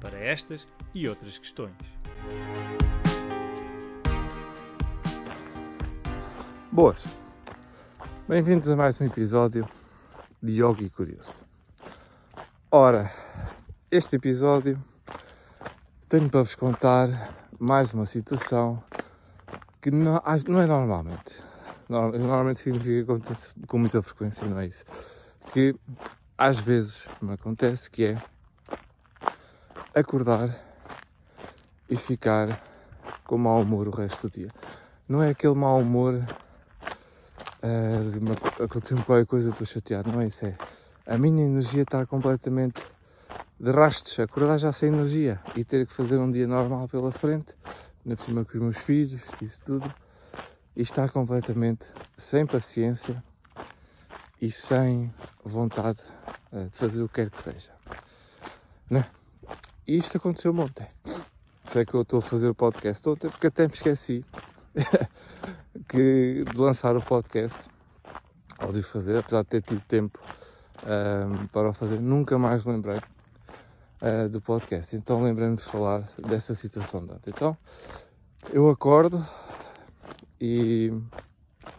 para estas e outras questões. Boas! Bem-vindos a mais um episódio de Yogi Curioso. Ora, este episódio tenho para vos contar mais uma situação que não, não é normalmente. Normalmente significa acontece com muita frequência, não é isso? Que às vezes me acontece que é acordar e ficar com mau humor o resto do dia. Não é aquele mau humor uh, de uma, aconteceu qualquer coisa, estou chateado, não é isso, é a minha energia estar completamente de rastos, acordar já sem energia e ter que fazer um dia normal pela frente, na cima com os meus filhos, isso tudo, e estar completamente sem paciência e sem vontade uh, de fazer o que quer que seja. Né? E isto aconteceu ontem. Foi que eu estou a fazer o podcast ontem, porque até me esqueci que, de lançar o podcast, ou de fazer, apesar de ter tido tempo um, para o fazer, nunca mais lembrei uh, do podcast. Então lembrei-me de falar dessa situação de ontem. Então eu acordo e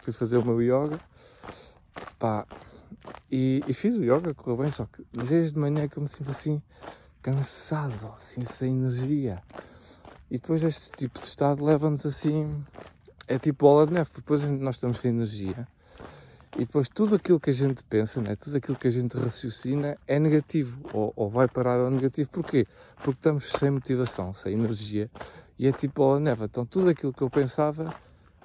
fui fazer o meu yoga. Pá, e, e, fiz o yoga, correu bem, só que desde de manhã que eu me sinto assim cansado, assim sem energia. E depois este tipo de estado leva-nos assim, é tipo bola de neve, depois nós estamos sem energia e depois tudo aquilo que a gente pensa, né, tudo aquilo que a gente raciocina é negativo ou, ou vai parar ao negativo. Porquê? Porque estamos sem motivação, sem energia e é tipo bola neva. Então tudo aquilo que eu pensava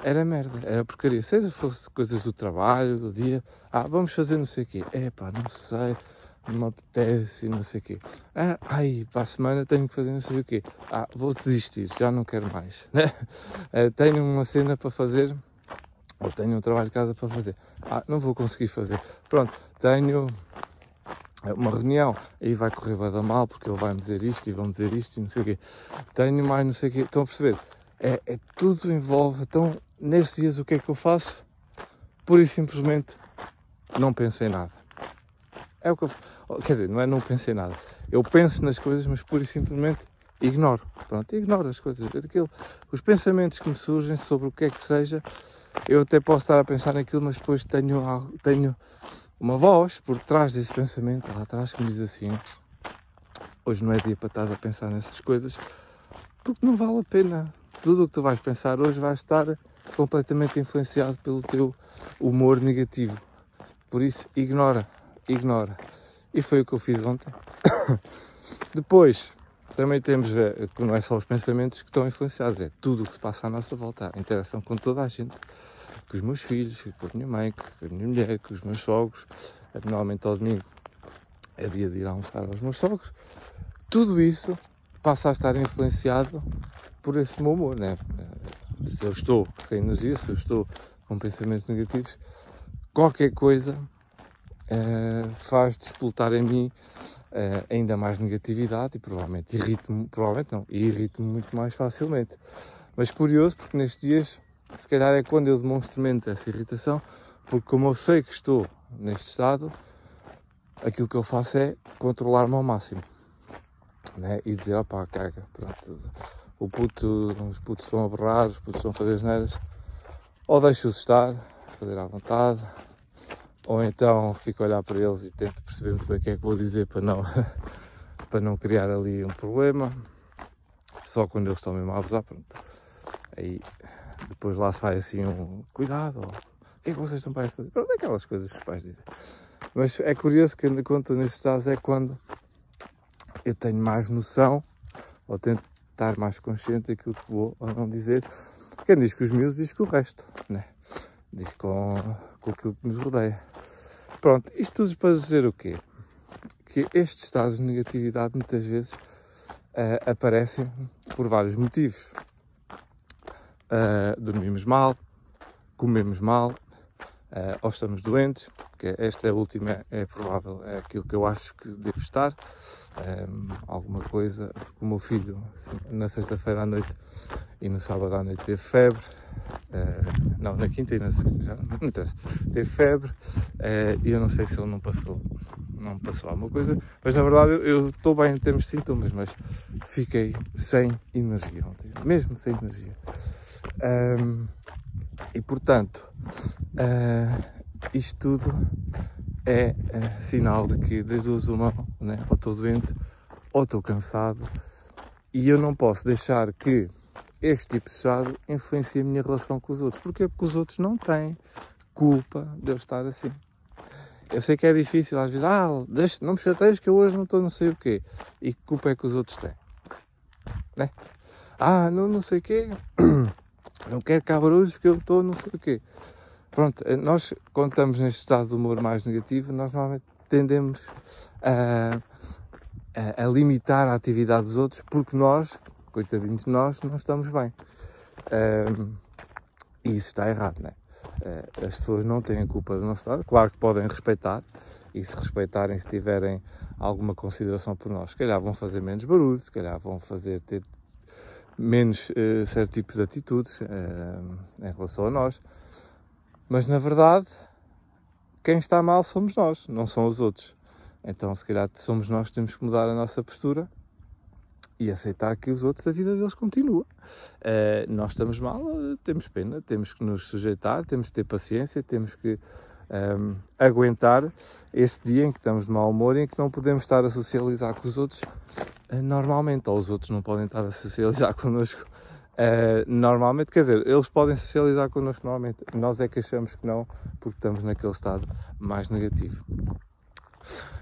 era merda, era porcaria. Seja fosse coisas do trabalho, do dia, ah, vamos fazer não sei o quê. É pá, não sei, não me apetece, não sei o quê. Ah, ai, para a semana tenho que fazer não sei o quê. Ah, vou desistir, já não quero mais. Né? tenho uma cena para fazer ou tenho um trabalho de casa para fazer. Ah, não vou conseguir fazer. Pronto, tenho uma reunião, aí vai correr bada mal, porque ele vai me dizer isto e vão dizer isto e não sei o quê. Tenho mais não sei o quê. Estão a perceber? É, é tudo envolve. Então, nesses dias, o que é que eu faço? Pura e simplesmente não penso em nada. É o que eu, quer dizer, não é não penso em nada. Eu penso nas coisas, mas pura e simplesmente ignoro. Pronto, ignoro as coisas. Aquilo, os pensamentos que me surgem sobre o que é que seja, eu até posso estar a pensar naquilo, mas depois tenho, tenho uma voz por trás desse pensamento, lá atrás, que me diz assim: hoje não é dia para estar a pensar nessas coisas, porque não vale a pena. Tudo o que tu vais pensar hoje vai estar completamente influenciado pelo teu humor negativo. Por isso, ignora, ignora. E foi o que eu fiz ontem. Depois, também temos eh, que não é só os pensamentos que estão influenciados, é tudo o que se passa à nossa volta, a interação com toda a gente, com os meus filhos, com a minha mãe, com a minha mulher, com os meus sogros. Normalmente ao domingo é dia de ir almoçar aos meus sogros. Tudo isso passa a estar influenciado por esse meu humor, né? Eh, se eu estou sem energia, se eu estou com pensamentos negativos, qualquer coisa uh, faz despoltar em mim uh, ainda mais negatividade e provavelmente irrito-me, provavelmente não, irrito-me muito mais facilmente. Mas curioso porque nestes dias, se calhar é quando eu demonstro menos essa irritação, porque como eu sei que estou neste estado, aquilo que eu faço é controlar-me ao máximo. Né? E dizer, opá, caga, pronto, o puto, os putos estão a berrar, os putos estão a fazer neiras, ou deixo-os estar, fazer à vontade, ou então fico a olhar para eles e tento perceber muito bem o que é que vou dizer para não, para não criar ali um problema. Só quando eles estão mesmo a abusar, pronto. Aí depois lá sai assim um cuidado, ou, o que é que vocês estão para fazer? Pronto, aquelas coisas que os pais dizem. Mas é curioso que quando estou nesse estado é quando eu tenho mais noção, ou tento estar mais consciente daquilo que vou ou não dizer. Quem diz que os meus diz que o resto, né? Diz com, com aquilo que nos rodeia. Pronto, isto tudo para dizer o quê? Que estes estados de negatividade muitas vezes uh, aparecem por vários motivos. Uh, dormimos mal, comemos mal, uh, ou estamos doentes, porque esta é última, é provável, é aquilo que eu acho que devo estar. Um, alguma coisa, porque o meu filho, assim, na sexta-feira à noite e no sábado à noite teve febre, uh, não, na quinta e na sexta, já não interessa, teve febre uh, e eu não sei se ele não passou, não passou alguma coisa, mas na verdade eu estou bem em termos de sintomas, mas fiquei sem energia ontem, mesmo sem energia. Um, e portanto, uh, isto tudo é, é, sinal de que das duas uma, né? ou estou doente ou estou cansado e eu não posso deixar que este tipo de estado influencie a minha relação com os outros. Porquê? Porque os outros não têm culpa de eu estar assim. Eu sei que é difícil às vezes, ah, deixa, não me chateias que eu hoje não estou não sei o quê. E que culpa é que os outros têm? Né? Ah, não, não sei o quê, não quero cá barulhos porque eu estou não sei o quê. Pronto, eh, nós, quando estamos neste estado de humor mais negativo, nós normalmente tendemos a, a, a limitar a atividade dos outros porque nós, coitadinhos de nós, não estamos bem. Um, e isso está errado, não é? Uh, as pessoas não têm culpa do nosso estado. Claro que podem respeitar, e se respeitarem, se tiverem alguma consideração por nós, se calhar vão fazer menos barulho, se calhar vão fazer ter menos uh, certo tipo de atitudes uh, em relação a nós. Mas na verdade, quem está mal somos nós, não são os outros. Então, se calhar, somos nós que temos que mudar a nossa postura e aceitar que os outros, a vida deles continua. Uh, nós estamos mal, temos pena, temos que nos sujeitar, temos que ter paciência, temos que um, ehm, aguentar esse dia em que estamos de mau humor e em que não podemos estar a socializar com os outros uh, normalmente, ou os outros não podem estar a socializar connosco Uh, normalmente, quer dizer, eles podem socializar connosco normalmente, nós é que achamos que não, porque estamos naquele estado mais negativo.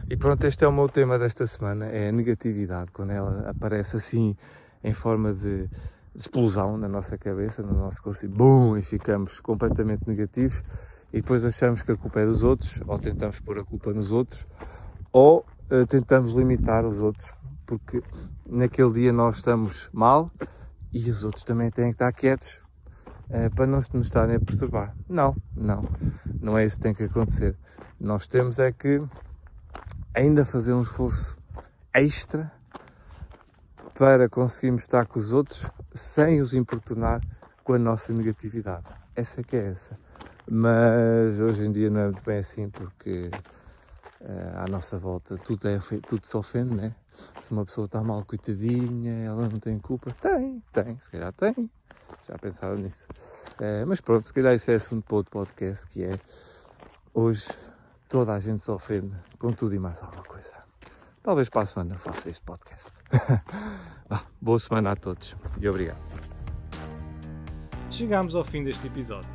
E pronto, este é o meu tema desta semana, é a negatividade, quando ela aparece assim em forma de, explosão na nossa cabeça, no nosso corpo, e bum, e ficamos completamente negativos, e depois achamos que a culpa é dos outros, ou tentamos pôr a culpa nos outros, ou uh, tentamos limitar os outros, porque naquele dia nós estamos mal, e os outros também têm que estar quietos uh, para não nos estarem a perturbar. Não, não, não é isso que tem que acontecer. Nós temos é que ainda fazer um esforço extra para conseguirmos estar com os outros sem os importunar com a nossa negatividade. Essa que é essa. Mas hoje em dia não é muito bem assim porque uh, à nossa volta tudo, é, tudo se ofende, né? Se uma pessoa está mal, coitadinha, ela não tem culpa. Tem, tem, se calhar tem. Já pensaram nisso. Uh, mas pronto, se calhar isso é assunto para outro podcast que é hoje toda a gente se ofende com tudo e mais alguma coisa. Talvez para a semana faça este podcast. boa semana a todos e obrigado. Chegamos ao fim deste episódio.